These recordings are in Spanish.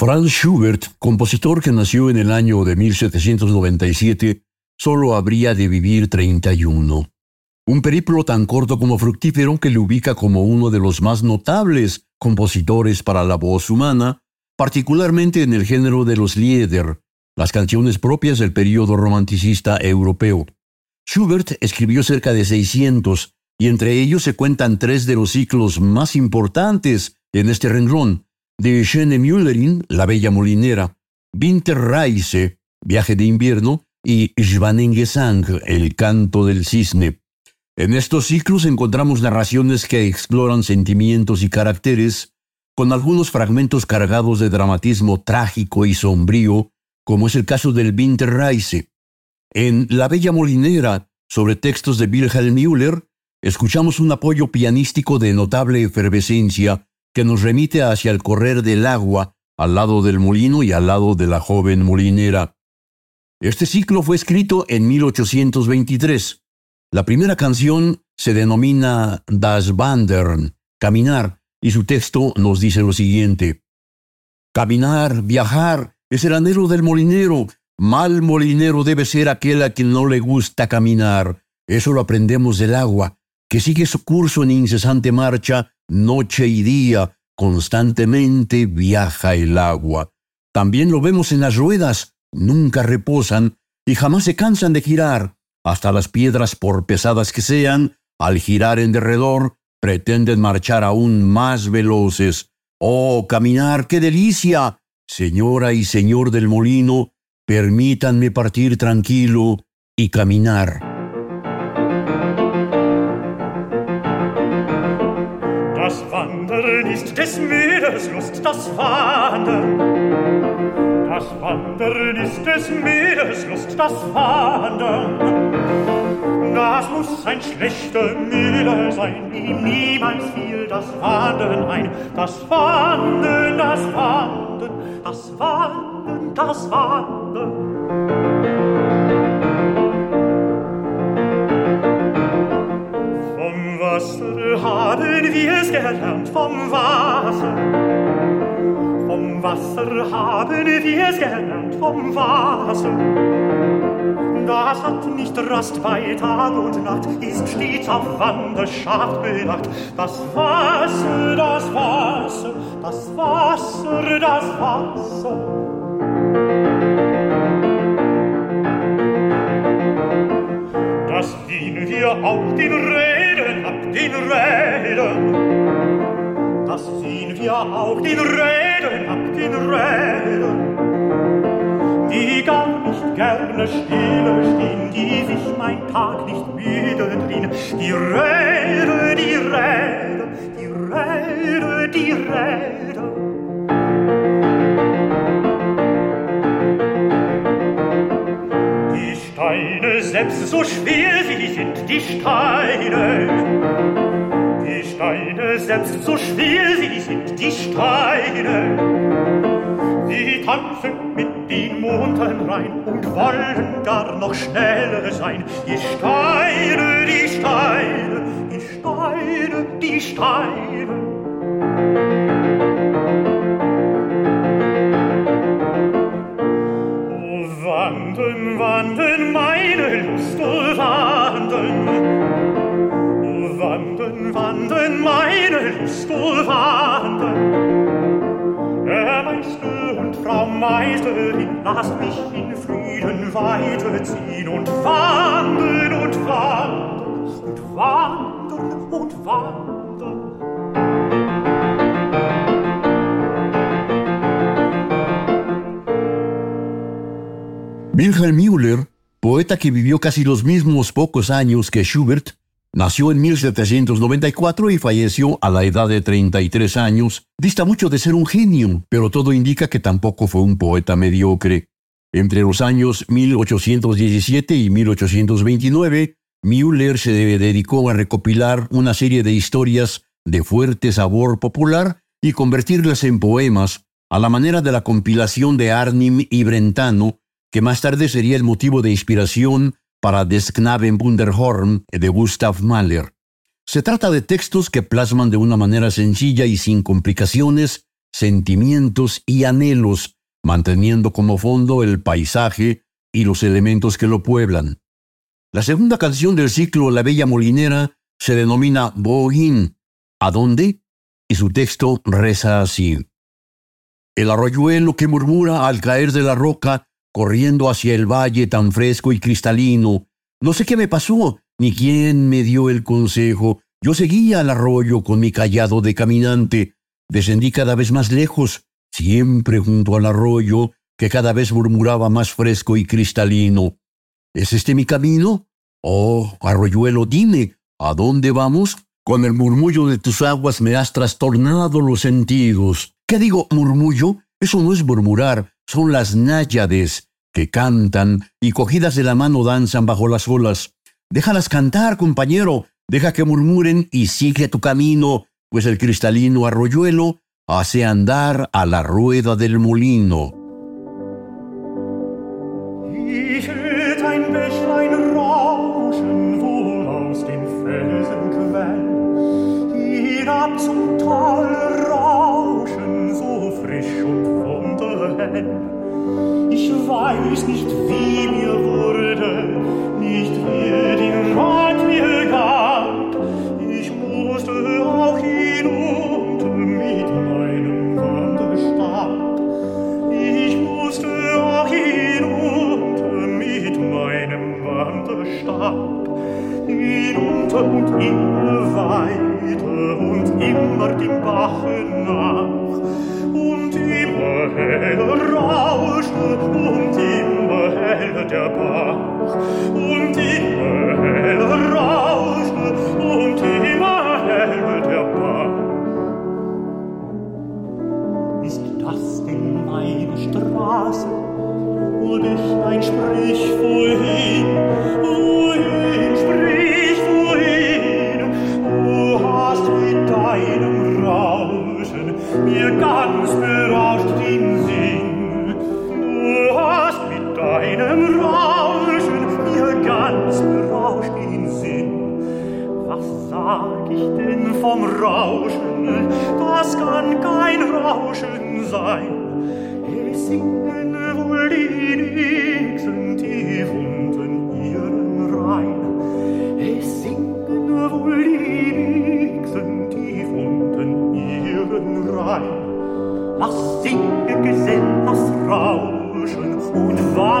Franz Schubert, compositor que nació en el año de 1797, solo habría de vivir 31. Un periplo tan corto como fructífero que le ubica como uno de los más notables compositores para la voz humana, particularmente en el género de los Lieder, las canciones propias del período romanticista europeo. Schubert escribió cerca de 600, y entre ellos se cuentan tres de los ciclos más importantes en este renglón, de Schöne Müllerin, La Bella Molinera, Winterreise, Viaje de Invierno, y Schwanengesang, El Canto del Cisne. En estos ciclos encontramos narraciones que exploran sentimientos y caracteres, con algunos fragmentos cargados de dramatismo trágico y sombrío, como es el caso del Winterreise. En La Bella Molinera, sobre textos de Wilhelm Müller, escuchamos un apoyo pianístico de notable efervescencia que nos remite hacia el correr del agua al lado del molino y al lado de la joven molinera. Este ciclo fue escrito en 1823. La primera canción se denomina Das Wandern, caminar, y su texto nos dice lo siguiente. Caminar, viajar, es el anhelo del molinero. Mal molinero debe ser aquel a quien no le gusta caminar. Eso lo aprendemos del agua, que sigue su curso en incesante marcha noche y día, constantemente viaja el agua. También lo vemos en las ruedas, nunca reposan y jamás se cansan de girar. Hasta las piedras, por pesadas que sean, al girar en derredor, pretenden marchar aún más veloces. ¡Oh, caminar, qué delicia! Señora y señor del molino, permítanme partir tranquilo y caminar. Meeres Lust, das Wandern. Das Wandern ist des Meeres Lust, das Wandern. Das muss ein schlechter Müller sein, ihm niemals fiel das Wandern ein. Das Wandern, das Wandern, das Wandern, das Wandern. Wasser haben wir es gelernt vom Wasser. Vom Wasser haben wir es gelernt vom Wasser. Das hat nicht Rast bei Tag und Nacht, ist stets auf Wanderschaft bedacht. Das Wasser, das Wasser, das Wasser, das Wasser. Das dienen wir auch den ab den Rädern. Das ziehen wir auch den Rädern ab den Rädern. Die gar nicht gerne stille stehen, die sich mein Tag nicht müde drehen. Die Räder, die Räder, die Räder, die Räder. Selbst so schwer sie sind, die Steine die Steine selbst so schwer sie sind, die Steine. Sie tanzen mit den Monden rein und wollen gar noch schneller sein. Die Steine, die Steine, die Steine, die Steine. Wandern, wandern, Wilhelm Müller, poeta que vivió casi los mismos pocos años que Schubert, Nació en 1794 y falleció a la edad de 33 años. Dista mucho de ser un genio, pero todo indica que tampoco fue un poeta mediocre. Entre los años 1817 y 1829, Müller se dedicó a recopilar una serie de historias de fuerte sabor popular y convertirlas en poemas, a la manera de la compilación de Arnim y Brentano, que más tarde sería el motivo de inspiración para Des Knaben de Gustav Mahler. Se trata de textos que plasman de una manera sencilla y sin complicaciones sentimientos y anhelos, manteniendo como fondo el paisaje y los elementos que lo pueblan. La segunda canción del ciclo La Bella Molinera se denomina Bohin, ¿a dónde? Y su texto reza así. El arroyuelo que murmura al caer de la roca corriendo hacia el valle tan fresco y cristalino. No sé qué me pasó, ni quién me dio el consejo. Yo seguía al arroyo con mi callado de caminante. Descendí cada vez más lejos, siempre junto al arroyo, que cada vez murmuraba más fresco y cristalino. ¿Es este mi camino? Oh, arroyuelo, dime, ¿a dónde vamos? Con el murmullo de tus aguas me has trastornado los sentidos. ¿Qué digo, murmullo? Eso no es murmurar, son las náyades que cantan y cogidas de la mano danzan bajo las olas. Déjalas cantar, compañero, deja que murmuren y sigue tu camino, pues el cristalino arroyuelo hace andar a la rueda del molino.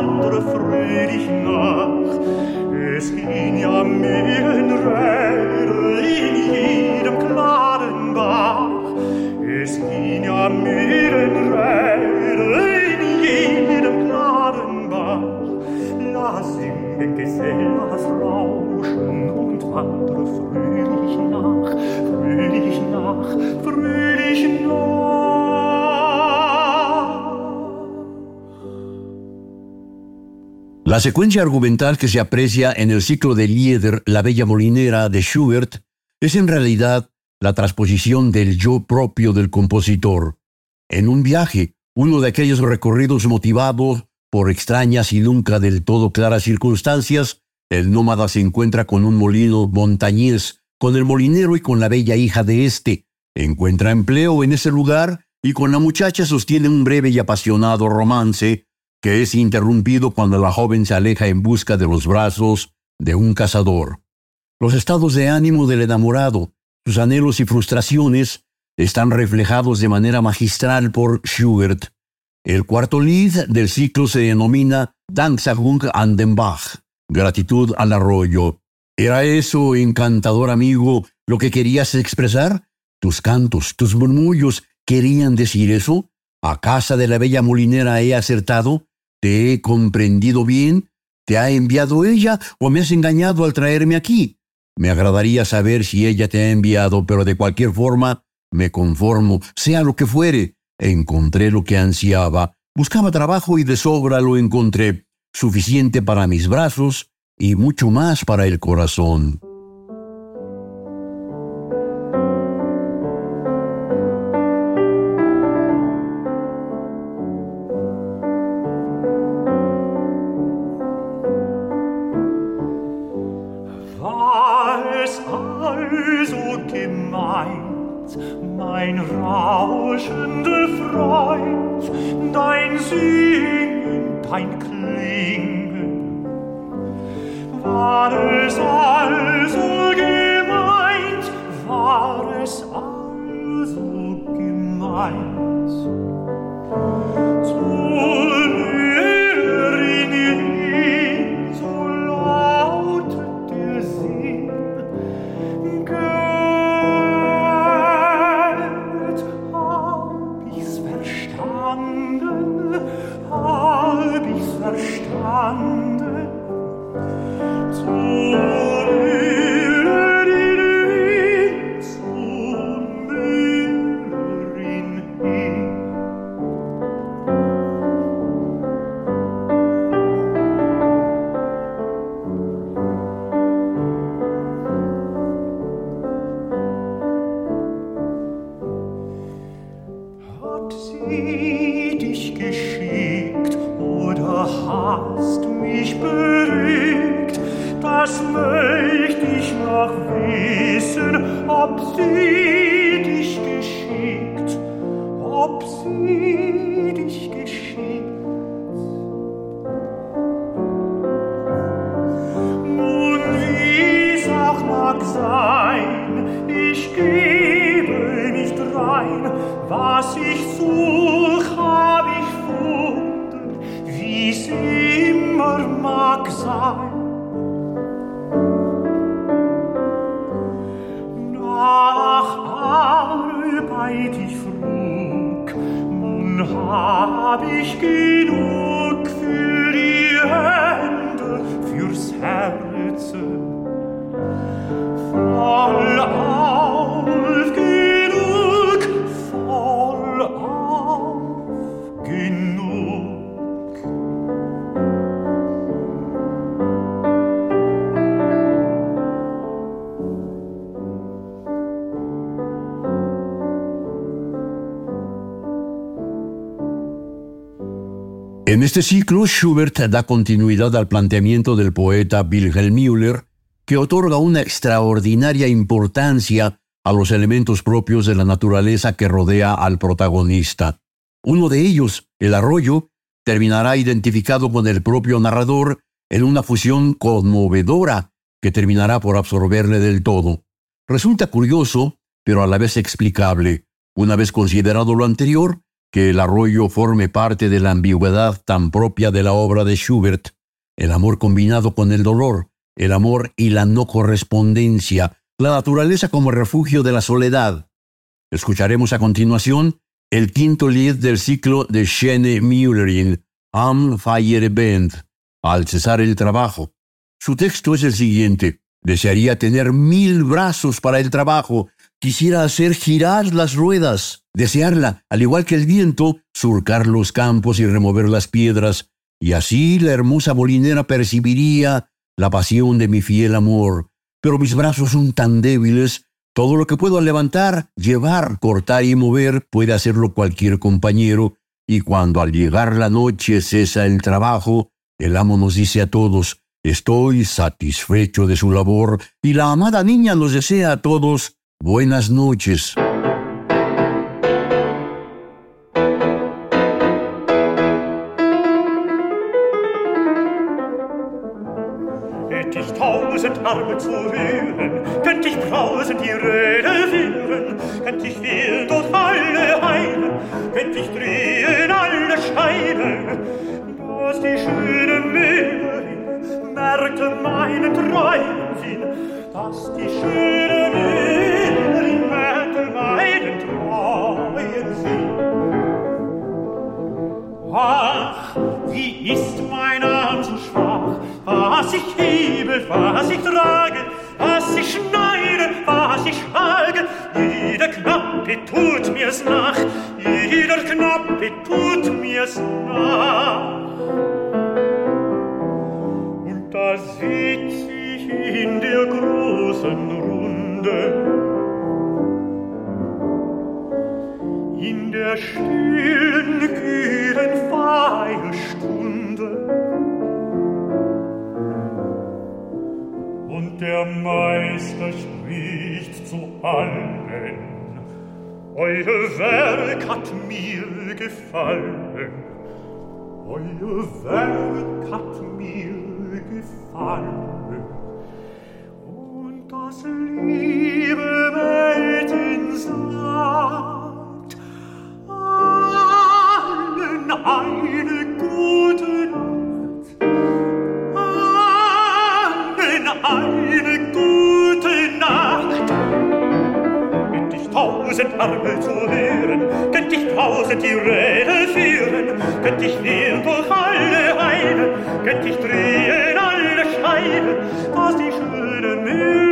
Und wandere fröhlich nach. Es ging ja Mühlenräder in jedem klaren Bach. Es ging ja Mühlenräder La secuencia argumental que se aprecia en el ciclo de Lieder La Bella Molinera de Schubert es en realidad la transposición del yo propio del compositor. En un viaje, uno de aquellos recorridos motivados por extrañas y nunca del todo claras circunstancias, el nómada se encuentra con un molino montañés, con el molinero y con la bella hija de éste. Encuentra empleo en ese lugar y con la muchacha sostiene un breve y apasionado romance que es interrumpido cuando la joven se aleja en busca de los brazos de un cazador. Los estados de ánimo del enamorado, sus anhelos y frustraciones están reflejados de manera magistral por Schubert. El cuarto lead del ciclo se denomina Danksagung an den Bach, gratitud al arroyo. ¿Era eso, encantador amigo, lo que querías expresar? ¿Tus cantos, tus murmullos querían decir eso? ¿A casa de la bella molinera he acertado? ¿Te he comprendido bien? ¿Te ha enviado ella o me has engañado al traerme aquí? Me agradaría saber si ella te ha enviado, pero de cualquier forma me conformo, sea lo que fuere. Encontré lo que ansiaba. Buscaba trabajo y de sobra lo encontré, suficiente para mis brazos y mucho más para el corazón. wissen, ob sie dich geschickt, ob sie dich geschickt. Nun, wie es auch mag sein, ich gebe nicht rein, was ich suche. En este ciclo, Schubert da continuidad al planteamiento del poeta Wilhelm Müller, que otorga una extraordinaria importancia a los elementos propios de la naturaleza que rodea al protagonista. Uno de ellos, el arroyo, terminará identificado con el propio narrador en una fusión conmovedora que terminará por absorberle del todo. Resulta curioso, pero a la vez explicable. Una vez considerado lo anterior, que el arroyo forme parte de la ambigüedad tan propia de la obra de Schubert, el amor combinado con el dolor, el amor y la no correspondencia, la naturaleza como refugio de la soledad. Escucharemos a continuación el quinto lied del ciclo de Schene Müllerin, Am Feierband, al cesar el trabajo. Su texto es el siguiente. Desearía tener mil brazos para el trabajo, Quisiera hacer girar las ruedas, desearla, al igual que el viento, surcar los campos y remover las piedras, y así la hermosa molinera percibiría la pasión de mi fiel amor. Pero mis brazos son tan débiles, todo lo que puedo levantar, llevar, cortar y mover puede hacerlo cualquier compañero, y cuando al llegar la noche cesa el trabajo, el amo nos dice a todos, estoy satisfecho de su labor, y la amada niña nos desea a todos, Buenas noches. Hätte ich tausend Arme zu rühren, könnt ich brausend die Rede führen, könnt ich wild und alle heilen, könnt ich drehen alle Steine, dass die schöne Müllerin merkte meinen treuen Sinn, dass die schöne Müllerin freuen sie. Ach, wie ist mein Arm so schwach, was ich hebe, was ich trage, was ich schneide, was ich hage, jeder Knappe tut mir's nach, jeder Knappe tut mir's nach. Und da sitz ich in der großen Runde, der stillen, kühlen Feierstunde, der Meister spricht zu allen. Euer Werk hat mir gefallen. Euer Werk hat mir gefallen. Und das liebe Mädchen könnt ich drehen alle Scheide, dass die schöne Mühle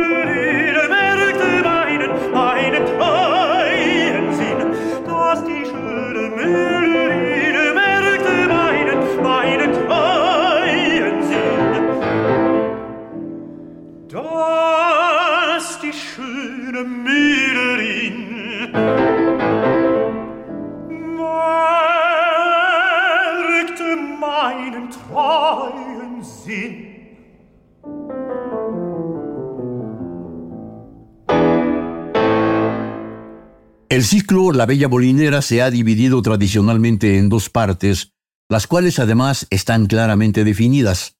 El ciclo La Bella Molinera se ha dividido tradicionalmente en dos partes, las cuales además están claramente definidas.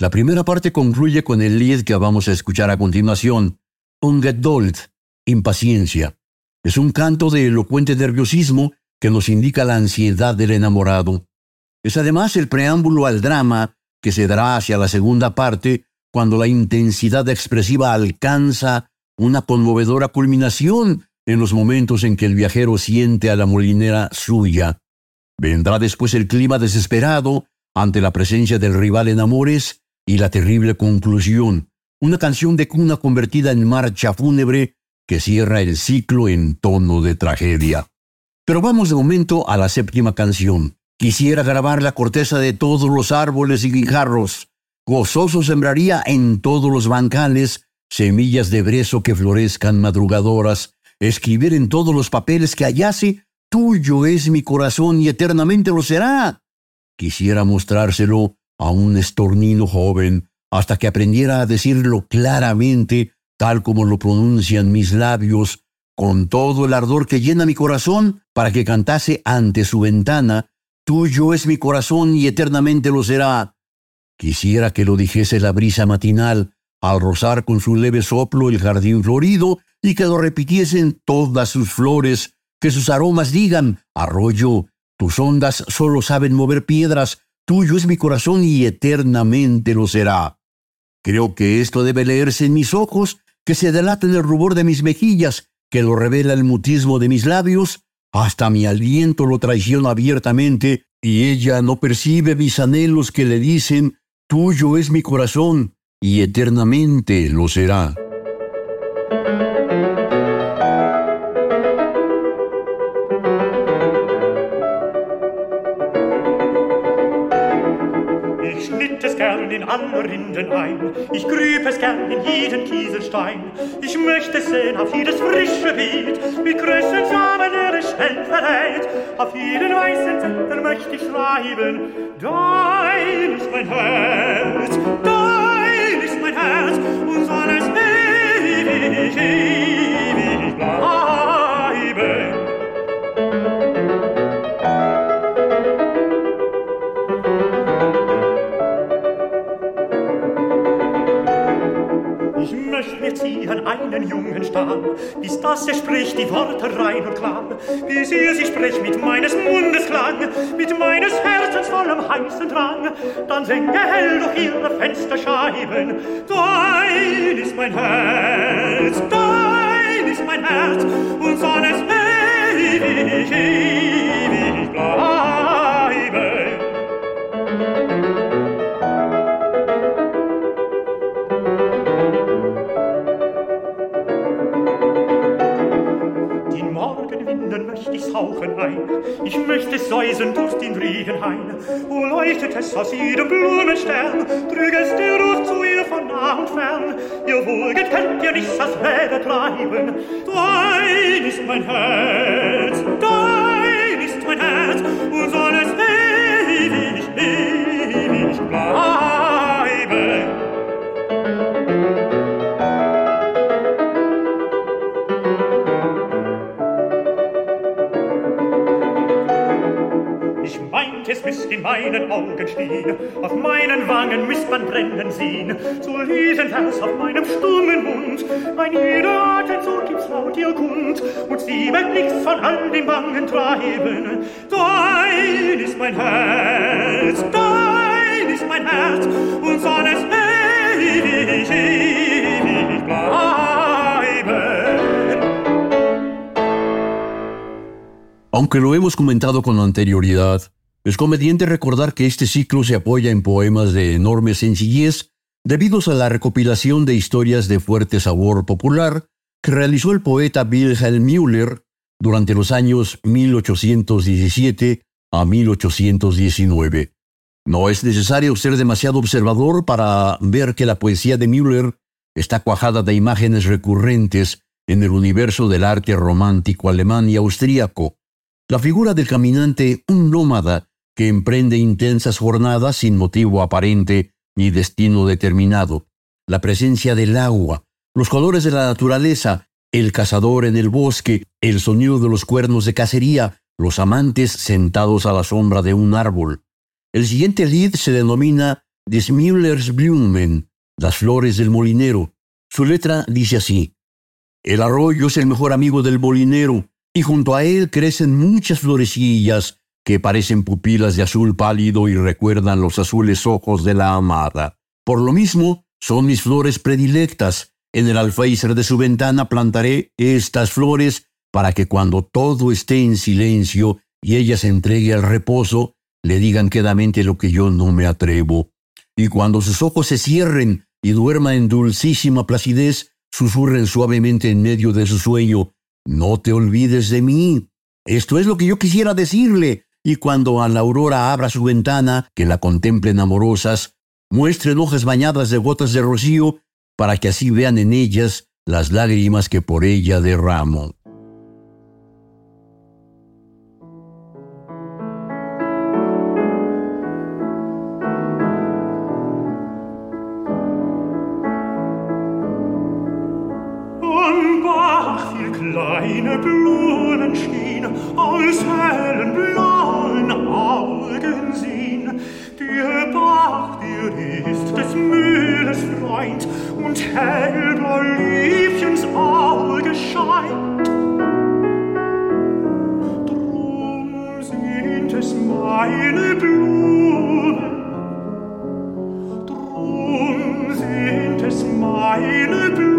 La primera parte concluye con el lied que vamos a escuchar a continuación, Ungeduld, impaciencia. Es un canto de elocuente nerviosismo que nos indica la ansiedad del enamorado. Es además el preámbulo al drama que se dará hacia la segunda parte cuando la intensidad expresiva alcanza una conmovedora culminación en los momentos en que el viajero siente a la molinera suya. Vendrá después el clima desesperado ante la presencia del rival en amores y la terrible conclusión, una canción de cuna convertida en marcha fúnebre que cierra el ciclo en tono de tragedia. Pero vamos de momento a la séptima canción. Quisiera grabar la corteza de todos los árboles y guijarros. Gozoso sembraría en todos los bancales semillas de brezo que florezcan madrugadoras. Escribir en todos los papeles que hallase, tuyo es mi corazón y eternamente lo será. Quisiera mostrárselo a un estornino joven hasta que aprendiera a decirlo claramente, tal como lo pronuncian mis labios, con todo el ardor que llena mi corazón, para que cantase ante su ventana, Tuyo es mi corazón y eternamente lo será. Quisiera que lo dijese la brisa matinal, al rozar con su leve soplo el jardín florido, y que lo repitiesen todas sus flores, que sus aromas digan, arroyo, tus ondas solo saben mover piedras, Tuyo es mi corazón y eternamente lo será. Creo que esto debe leerse en mis ojos, que se delata en el rubor de mis mejillas, que lo revela el mutismo de mis labios, hasta mi aliento lo traiciona abiertamente, y ella no percibe mis anhelos que le dicen, Tuyo es mi corazón, y eternamente lo será. In alle Rinden ein. Ich grüb es gern in jeden Kieselstein. Ich möchte sehen auf jedes frische Beet, wie größten Samen er schnell verrät. Auf jeden weißen Zettel möchte ich schreiben, dein ist mein Herz, dein ist mein Herz, und soll es ewig, ewig ziehen einen Jungen Stahl, bis das er spricht die Worte rein und klar, bis ihr sie spricht mit meines Mundes Klang, mit meines Herzens vollem heißen Drang, dann singe hell durch ihre Fensterscheiben, dein ist mein Herz, dein ist mein Herz, und soll es ewig, ewig bleiben. Ich's hauchen ein. Ich möchte säusen durch den Regenhain. O leuchtet es aus jedem Blumenstern, trüg es dir durch zu ihr von nah und fern. Ihr wohlget könnt ihr nichts als Räder treiben. Dein ist mein Herz, dein ist mein Herz, und soll es ewig, ewig meinen Augen stehen, auf meinen Wangen müsst man brennen sehen, so lesen Vers auf meinem stummen Mund, mein jeder Atemzug gibt's laut ihr Kund, und sie wird nichts von all den Wangen treiben. Dein ist mein Herz, dein ist mein Herz, und soll es ewig, ewig bleiben. Aunque lo hemos comentado con anterioridad, Es conveniente recordar que este ciclo se apoya en poemas de enorme sencillez debido a la recopilación de historias de fuerte sabor popular que realizó el poeta Wilhelm Müller durante los años 1817 a 1819. No es necesario ser demasiado observador para ver que la poesía de Müller está cuajada de imágenes recurrentes en el universo del arte romántico alemán y austríaco. La figura del caminante, un nómada, que emprende intensas jornadas sin motivo aparente ni destino determinado. La presencia del agua, los colores de la naturaleza, el cazador en el bosque, el sonido de los cuernos de cacería, los amantes sentados a la sombra de un árbol. El siguiente lead se denomina Des Blumen, las flores del molinero. Su letra dice así: El arroyo es el mejor amigo del molinero, y junto a él crecen muchas florecillas que parecen pupilas de azul pálido y recuerdan los azules ojos de la amada. Por lo mismo, son mis flores predilectas. En el alféizar de su ventana plantaré estas flores para que cuando todo esté en silencio y ella se entregue al reposo, le digan quedamente lo que yo no me atrevo. Y cuando sus ojos se cierren y duerma en dulcísima placidez, susurren suavemente en medio de su sueño, no te olvides de mí. Esto es lo que yo quisiera decirle, y cuando a la aurora abra su ventana, que la contemplen amorosas, muestren hojas bañadas de gotas de rocío, para que así vean en ellas las lágrimas que por ella derramo. Ist des Mühles Freund, und hellblau Liebchens Auge scheint. Drum sind es meine Blumen, drum sind es meine Blumen,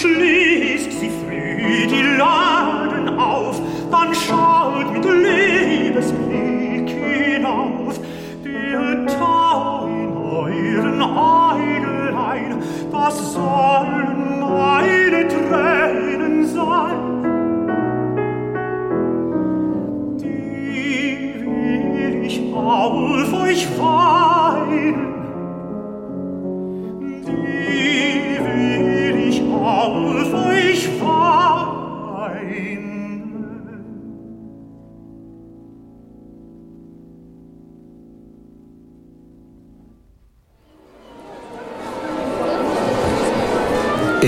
Schließt sie früh die Laden auf, dann schaut mit Lebesblick hinauf. Wir trauen euren Eidelein, was soll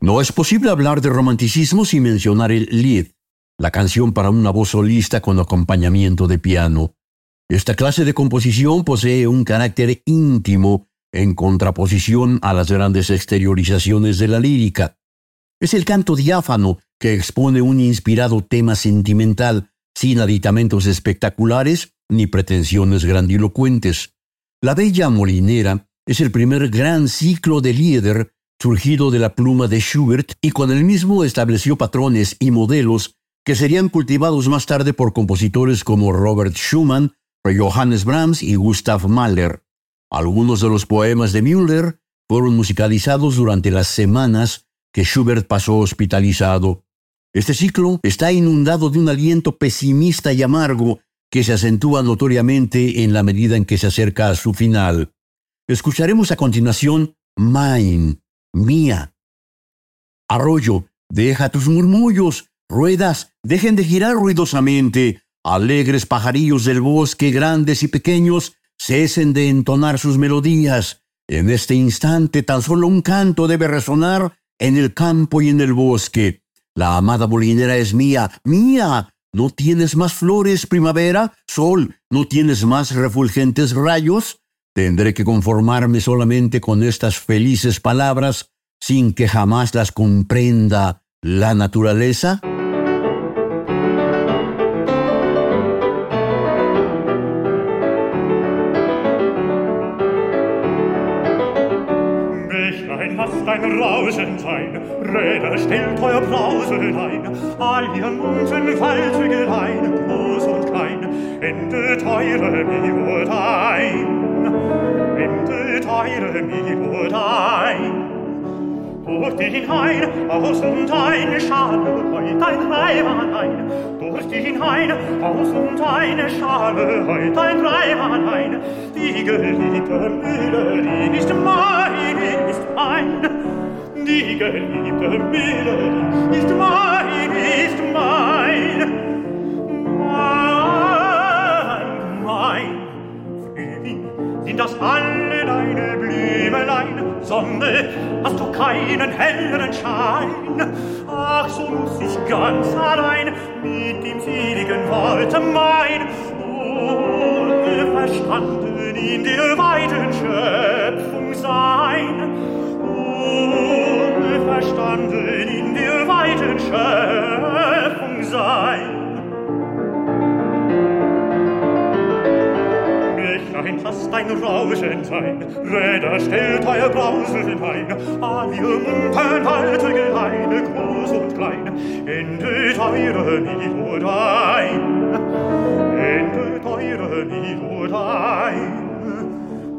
No es posible hablar de romanticismo sin mencionar el Lied, la canción para una voz solista con acompañamiento de piano. Esta clase de composición posee un carácter íntimo en contraposición a las grandes exteriorizaciones de la lírica. Es el canto diáfano que expone un inspirado tema sentimental, sin aditamentos espectaculares ni pretensiones grandilocuentes. La Bella Molinera es el primer gran ciclo de Lieder surgido de la pluma de Schubert y con el mismo estableció patrones y modelos que serían cultivados más tarde por compositores como Robert Schumann, Johannes Brahms y Gustav Mahler. Algunos de los poemas de Müller fueron musicalizados durante las semanas que Schubert pasó hospitalizado. Este ciclo está inundado de un aliento pesimista y amargo que se acentúa notoriamente en la medida en que se acerca a su final. Escucharemos a continuación Mine, mía. Arroyo, deja tus murmullos, ruedas, dejen de girar ruidosamente, alegres pajarillos del bosque, grandes y pequeños, cesen de entonar sus melodías. En este instante tan solo un canto debe resonar en el campo y en el bosque. La amada molinera es mía, mía. ¿No tienes más flores, primavera? Sol, ¿no tienes más refulgentes rayos? Tendré que conformarme solamente con estas felices palabras sin que jamás las comprenda la naturaleza? Dein Rauschen sein, Räder stellt euer Brausen ein, all ihr munten Waldhügelein, groß und klein, endet eure Mihut Winde teile mir dein. Durch dich ein, aus und eine Schale, heut ein Reimann ein. Durch dich ein, aus und eine Schale, heut ein Reimann ein. Die geliebte Mühle, die ist mein, ist mein. Die geliebte Mühle, die ist mein, ist mein. Sind das alle deine Blümelein? Sonne, hast du keinen helleren Schein? Ach, so muss ich ganz allein mit dem seligen Worte mein, unverstanden in der weiten Schöpfung sein. Unverstanden in der weiten Schöpfung sein. Ein Fass dein Rauschen sein, Räder stellt euer Brausen ein, all ihr munten alte Geleine, groß und klein, endet eure Nied ein, endet eure Nied ein.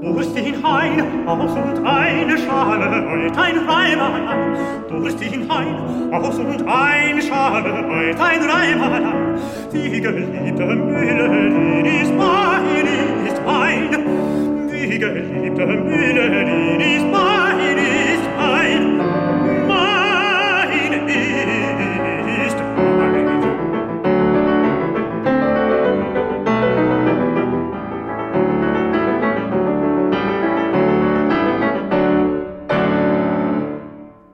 Durch den Hain, aus und eine Schale, heut ein Reimann ein. Durch den Hain, aus und eine Schale, heut ein ein. Die geliebte Mühle, die ist mein,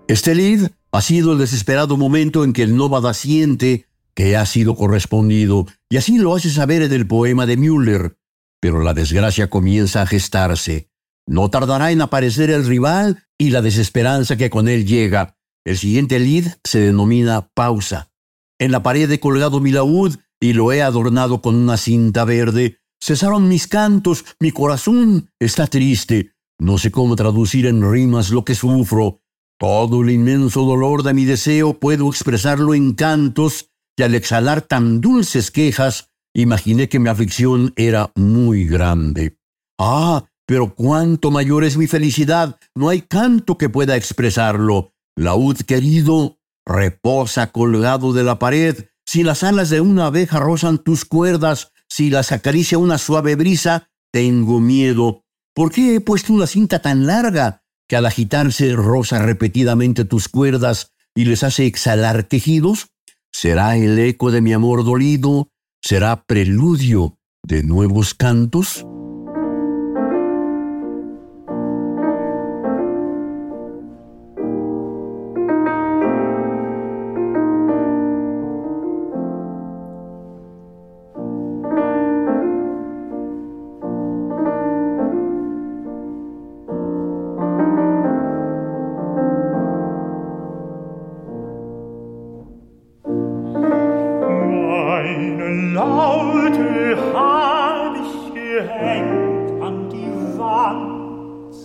Este lead ha sido el desesperado momento en que el nómada siente que ha sido correspondido, y así lo hace saber en el poema de Müller. Pero la desgracia comienza a gestarse. No tardará en aparecer el rival y la desesperanza que con él llega. El siguiente lead se denomina pausa. En la pared he colgado mi laúd y lo he adornado con una cinta verde. Cesaron mis cantos, mi corazón está triste. No sé cómo traducir en rimas lo que sufro. Todo el inmenso dolor de mi deseo puedo expresarlo en cantos, y al exhalar tan dulces quejas, imaginé que mi aflicción era muy grande. Ah, pero cuánto mayor es mi felicidad. No hay canto que pueda expresarlo. Laúd querido, reposa colgado de la pared. Si las alas de una abeja rozan tus cuerdas, si las acaricia una suave brisa, tengo miedo. ¿Por qué he puesto una cinta tan larga que al agitarse roza repetidamente tus cuerdas y les hace exhalar quejidos? ¿Será el eco de mi amor dolido? ¿Será preludio de nuevos cantos? gelenkt an die Wand.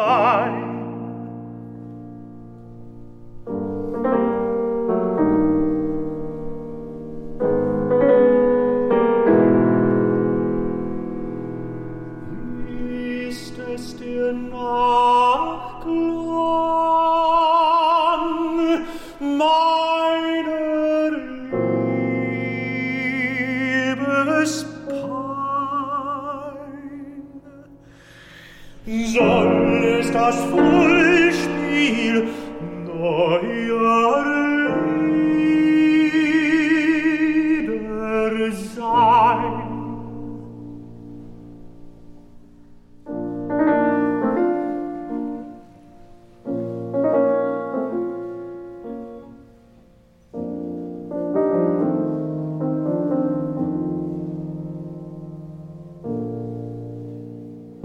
sei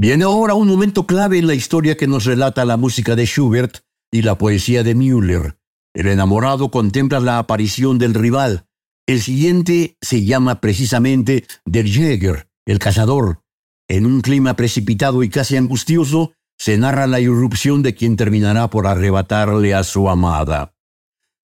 Viene ahora un momento clave en la historia que nos relata la música de Schubert y la poesía de Müller. El enamorado contempla la aparición del rival. El siguiente se llama precisamente Der Jäger, el cazador. En un clima precipitado y casi angustioso, se narra la irrupción de quien terminará por arrebatarle a su amada.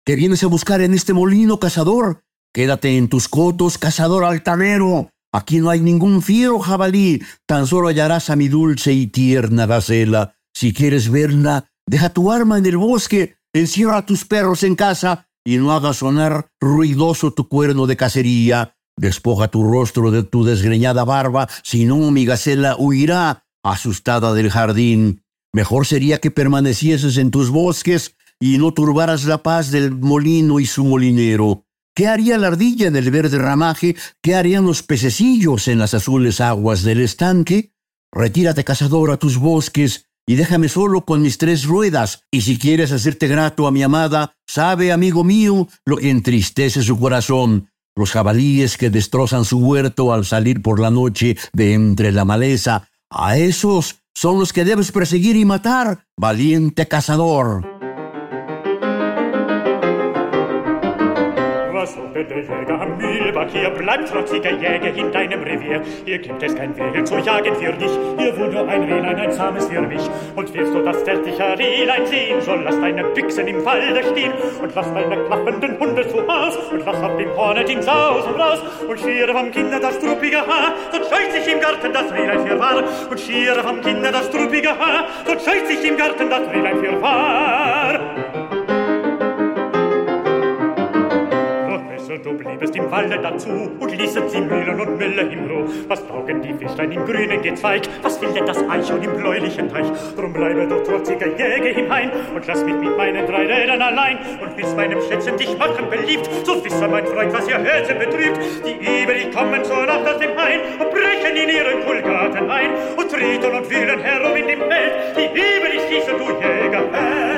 ¿Qué vienes a buscar en este molino, cazador? Quédate en tus cotos, cazador altanero. Aquí no hay ningún fiero jabalí, tan solo hallarás a mi dulce y tierna gacela. Si quieres verla, deja tu arma en el bosque, encierra a tus perros en casa y no hagas sonar ruidoso tu cuerno de cacería. Despoja tu rostro de tu desgreñada barba, si no mi gacela huirá, asustada del jardín. Mejor sería que permanecieses en tus bosques y no turbaras la paz del molino y su molinero. ¿Qué haría la ardilla en el verde ramaje? ¿Qué harían los pececillos en las azules aguas del estanque? Retírate, cazador, a tus bosques y déjame solo con mis tres ruedas. Y si quieres hacerte grato a mi amada, sabe, amigo mío, lo que entristece su corazón. Los jabalíes que destrozan su huerto al salir por la noche de entre la maleza. A esos son los que debes perseguir y matar, valiente cazador. Der Jäger am Mühlbach, hier bleibt. Trotziger Jäger in deinem Revier. Hier gibt es kein Wild zu jagen für dich, hier nur ein Rehlein, ein zahmes für mich. Und willst du das zärtliche Rehlein sehen, so lass deine Büchsen im Walde stehen. Und lass deine klappenden Hunde zu Haus. Und lass auf dem Hornet ins Haus und raus. Und schiere vom Kinder das truppige Haar, sonst scheut sich im Garten das Rehlein für wahr. Und schiere vom Kinder das truppige Haar, sonst scheut sich im Garten das Rehlein für wahr. Du bliebest im Walde dazu und ließet sie mühlen und Mülle im Ruh. Was taugen die Fischlein im grünen Gezweig? Was will denn das Eichhorn im bläulichen Teich? Drum bleibe du trotziger Jäger im Hain und lass mich mit meinen drei Rädern allein. Und bis meinem Schätzchen dich machen beliebt, so wisse mein Freund, was ihr Herzen betrübt. Die übrig kommen zur Nacht aus dem Hain und brechen in ihren Kulgarten ein und treten und wühlen herum in dem Feld. Die übrig schießen, du Jägerheld.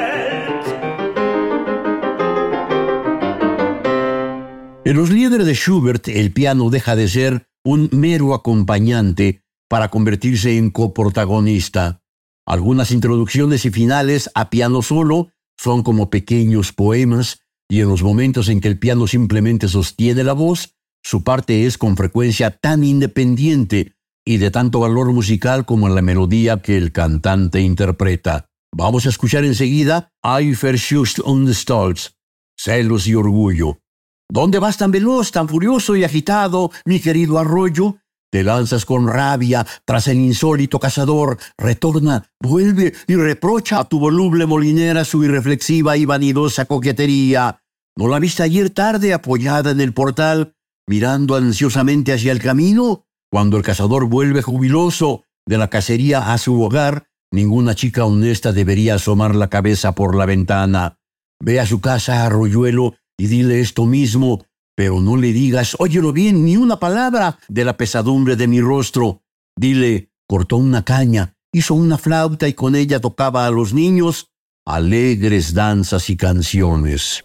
En los líderes de Schubert, el piano deja de ser un mero acompañante para convertirse en coprotagonista. Algunas introducciones y finales a piano solo son como pequeños poemas y en los momentos en que el piano simplemente sostiene la voz, su parte es con frecuencia tan independiente y de tanto valor musical como la melodía que el cantante interpreta. Vamos a escuchar enseguida I und Stolz, Celos y Orgullo, ¿Dónde vas tan veloz, tan furioso y agitado, mi querido arroyo? Te lanzas con rabia tras el insólito cazador. Retorna, vuelve y reprocha a tu voluble molinera su irreflexiva y vanidosa coquetería. ¿No la viste ayer tarde apoyada en el portal, mirando ansiosamente hacia el camino? Cuando el cazador vuelve jubiloso de la cacería a su hogar, ninguna chica honesta debería asomar la cabeza por la ventana. Ve a su casa, arroyuelo, y dile esto mismo, pero no le digas, óyelo bien, ni una palabra de la pesadumbre de mi rostro. Dile, cortó una caña, hizo una flauta y con ella tocaba a los niños alegres danzas y canciones.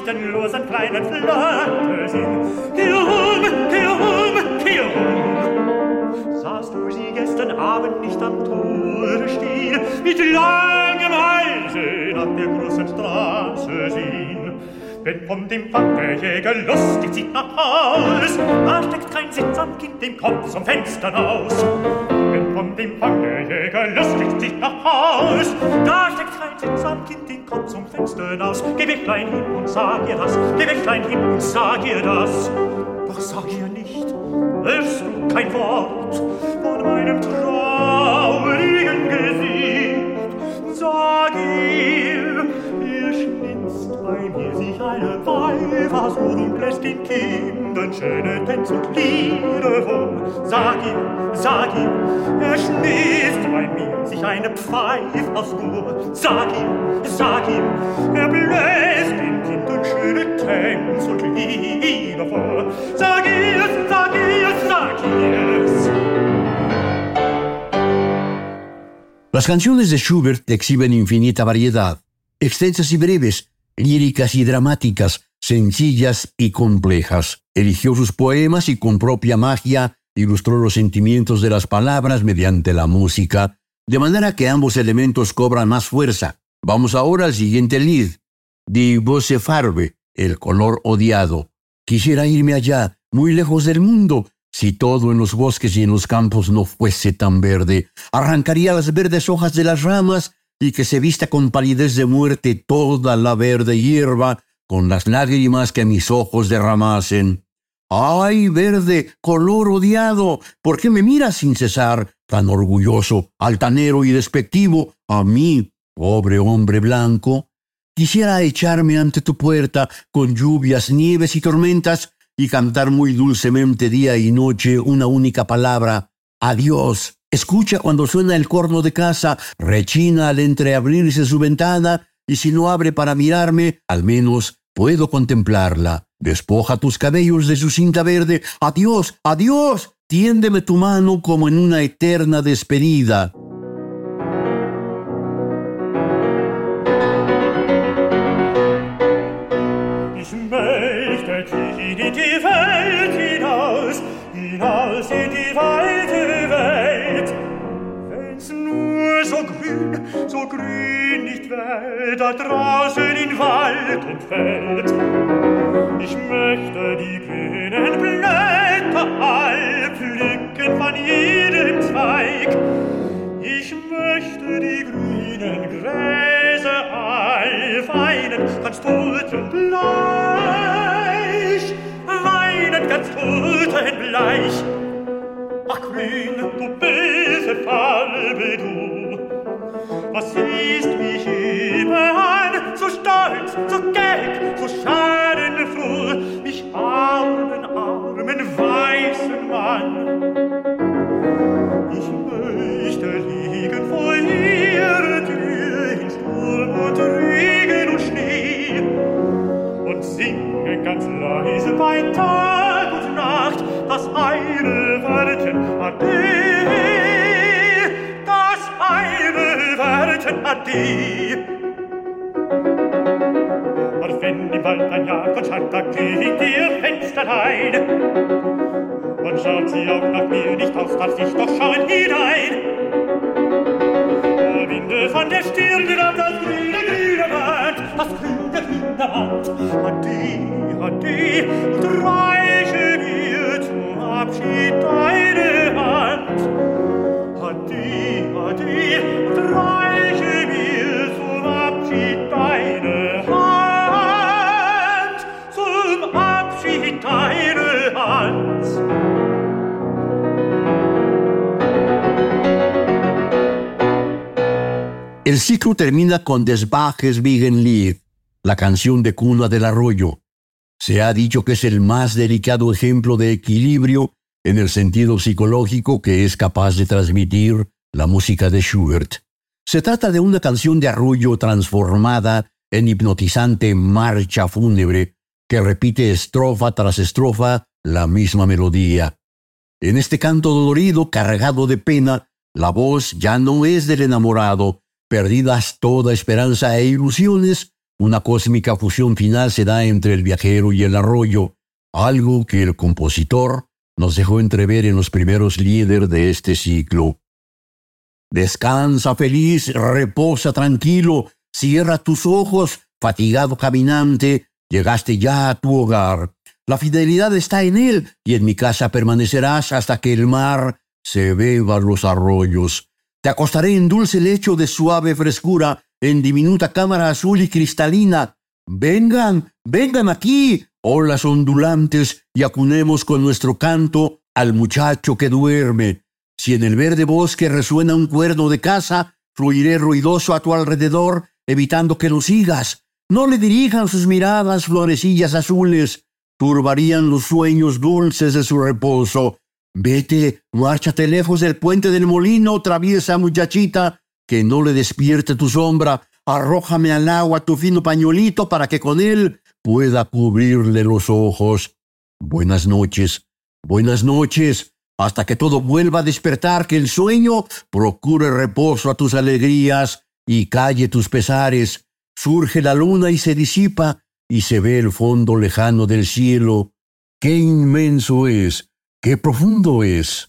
Leichten, losen kleinen Flirtesinn. Geh um, geh um, geh um. Sahst du sie gestern Abend nicht am Tore stehen, mit langem Halse nach der großen Straße sehen? Wenn von dem Fang der Jäger lustig zieht nach Haus, da steckt kein Sitz am Kind dem Kopf zum Fenster aus. Von dem Fang der Jäger lustig zieht nach Haus, da steckt kein Sitz am Kind den Kopf zum Fenster aus. Geh klein hin und sag ihr das, geh klein hin und sag ihr das. Doch sag ihr nicht, hörst du kein Wort von meinem traurigen Gesicht. Sag ihr, bei mir sich eine Weibersohn und lässt den Kindern schöne Tänze und Lieder vor. Sag ihm, sag ihm, er schnitzt bei mir sich eine Pfeife aus Gur. Sag ihm, sag ihm, er bläst den Kindern schöne Tänze und Lieder vor. Sag ihr, sag ihr, sag ihr's. Las canciones de Schubert exhiben infinita variedad, extensas y breves, líricas y dramáticas, sencillas y complejas. Eligió sus poemas y con propia magia ilustró los sentimientos de las palabras mediante la música, de manera que ambos elementos cobran más fuerza. Vamos ahora al siguiente lead. Die Voce Farbe, el color odiado. Quisiera irme allá, muy lejos del mundo, si todo en los bosques y en los campos no fuese tan verde. Arrancaría las verdes hojas de las ramas y que se vista con palidez de muerte toda la verde hierba, con las lágrimas que mis ojos derramasen. ¡Ay, verde, color odiado! ¿Por qué me miras sin cesar, tan orgulloso, altanero y despectivo, a mí, pobre hombre blanco? Quisiera echarme ante tu puerta con lluvias, nieves y tormentas y cantar muy dulcemente día y noche una única palabra, adiós. Escucha cuando suena el corno de casa, rechina al entreabrirse su ventana y si no abre para mirarme, al menos puedo contemplarla. Despoja tus cabellos de su cinta verde. Adiós, adiós. Tiéndeme tu mano como en una eterna despedida. Da draußen in Wald und Feld. Ich möchte die grünen Blätter all pflücken von jedem Zweig. Ich möchte die grünen Gräser all weinen, ganz totenbleich. Weinen, ganz totenbleich. Ach, grün, du böse Farbe, du, was siehst mich an, so stolz, so gelb, so schadenfroh, mich armen, armen, weißen Mann. Ich möchte liegen vor ihrer Tür in Sturm und Regen und Schnee und singen ganz leise bei Tag und Nacht das eine Wörtchen Ade. Und wenn im Wald ein Jagd und Schanker geht ihr Fensterlein, und schaut sie auch nach mir nicht aus, darf ich doch schauen hinein. Der Winde von der Stirn auf das grüne, grüne Wand, das grüne, grüne Wand. Ade, ade, und reiche mir zum Abschied deine Hand. Ade, ade, und reiche El ciclo termina con Desbajes Lied, la canción de cuna del arroyo. Se ha dicho que es el más delicado ejemplo de equilibrio en el sentido psicológico que es capaz de transmitir la música de Schubert. Se trata de una canción de arroyo transformada en hipnotizante marcha fúnebre que repite estrofa tras estrofa la misma melodía. En este canto dolorido, cargado de pena, la voz ya no es del enamorado, perdidas toda esperanza e ilusiones, una cósmica fusión final se da entre el viajero y el arroyo, algo que el compositor nos dejó entrever en los primeros líderes de este ciclo. Descansa feliz, reposa tranquilo, cierra tus ojos, fatigado caminante, llegaste ya a tu hogar. La fidelidad está en él, y en mi casa permanecerás hasta que el mar se beba los arroyos. Te acostaré en dulce lecho de suave frescura, en diminuta cámara azul y cristalina. Vengan, vengan aquí, olas ondulantes, y acunemos con nuestro canto al muchacho que duerme. Si en el verde bosque resuena un cuerno de caza, fluiré ruidoso a tu alrededor, evitando que lo sigas. No le dirijan sus miradas florecillas azules, turbarían los sueños dulces de su reposo. Vete, márchate lejos del puente del molino, traviesa muchachita, que no le despierte tu sombra. Arrójame al agua tu fino pañuelito para que con él pueda cubrirle los ojos. Buenas noches, buenas noches. hasta que todo vuelva a despertar, que el sueño procure reposo a tus alegrías y calle tus pesares. Surge la luna y se disipa, y se ve el fondo lejano del cielo. ¡Qué inmenso es! ¡Qué profundo es!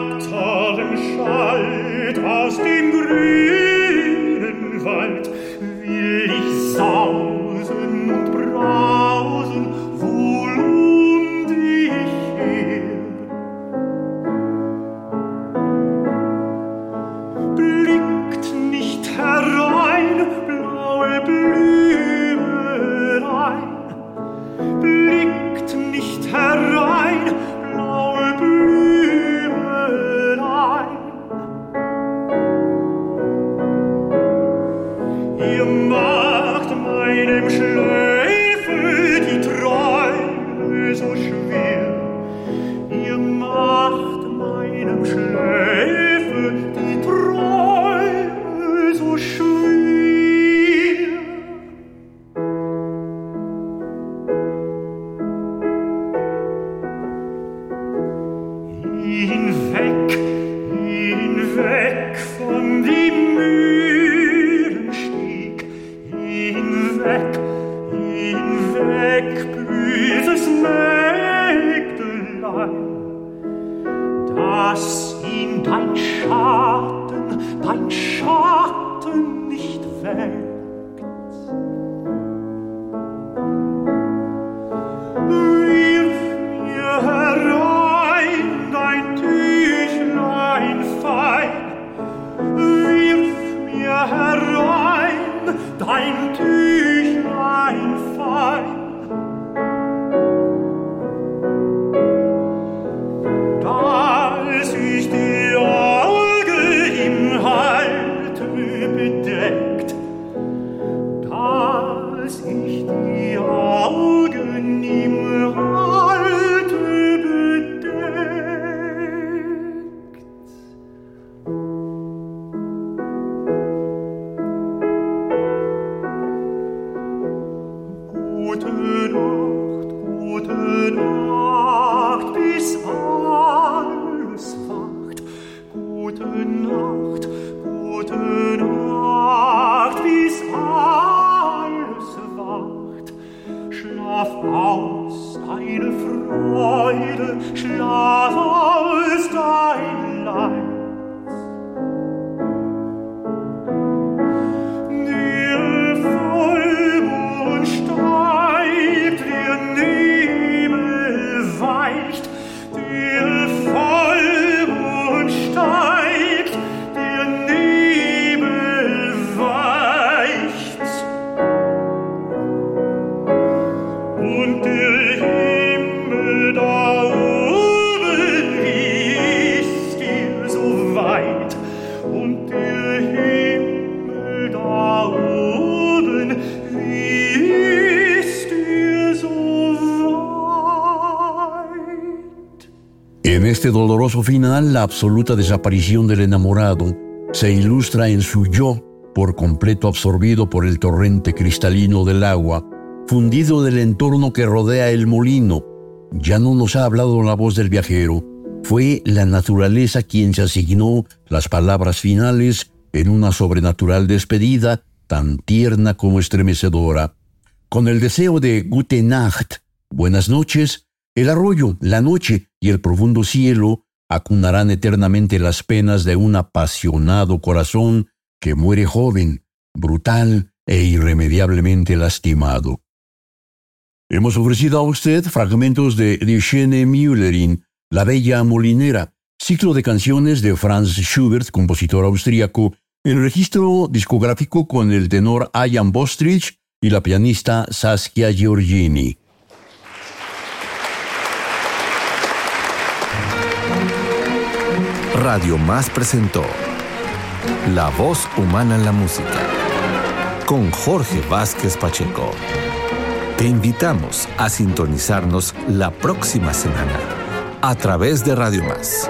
lass ihn dein Schatten, dein Schatten nicht weg. Este doloroso final, la absoluta desaparición del enamorado se ilustra en su yo, por completo absorbido por el torrente cristalino del agua, fundido del entorno que rodea el molino. Ya no nos ha hablado la voz del viajero, fue la naturaleza quien se asignó las palabras finales en una sobrenatural despedida tan tierna como estremecedora. Con el deseo de Gute Nacht, buenas noches, el arroyo, la noche y el profundo cielo acunarán eternamente las penas de un apasionado corazón que muere joven, brutal e irremediablemente lastimado. Hemos ofrecido a usted fragmentos de Eugene Müllerin, La Bella Molinera, ciclo de canciones de Franz Schubert, compositor austríaco, en registro discográfico con el tenor Ian Bostrich y la pianista Saskia Giorgini. Radio Más presentó La voz humana en la música con Jorge Vázquez Pacheco. Te invitamos a sintonizarnos la próxima semana a través de Radio Más.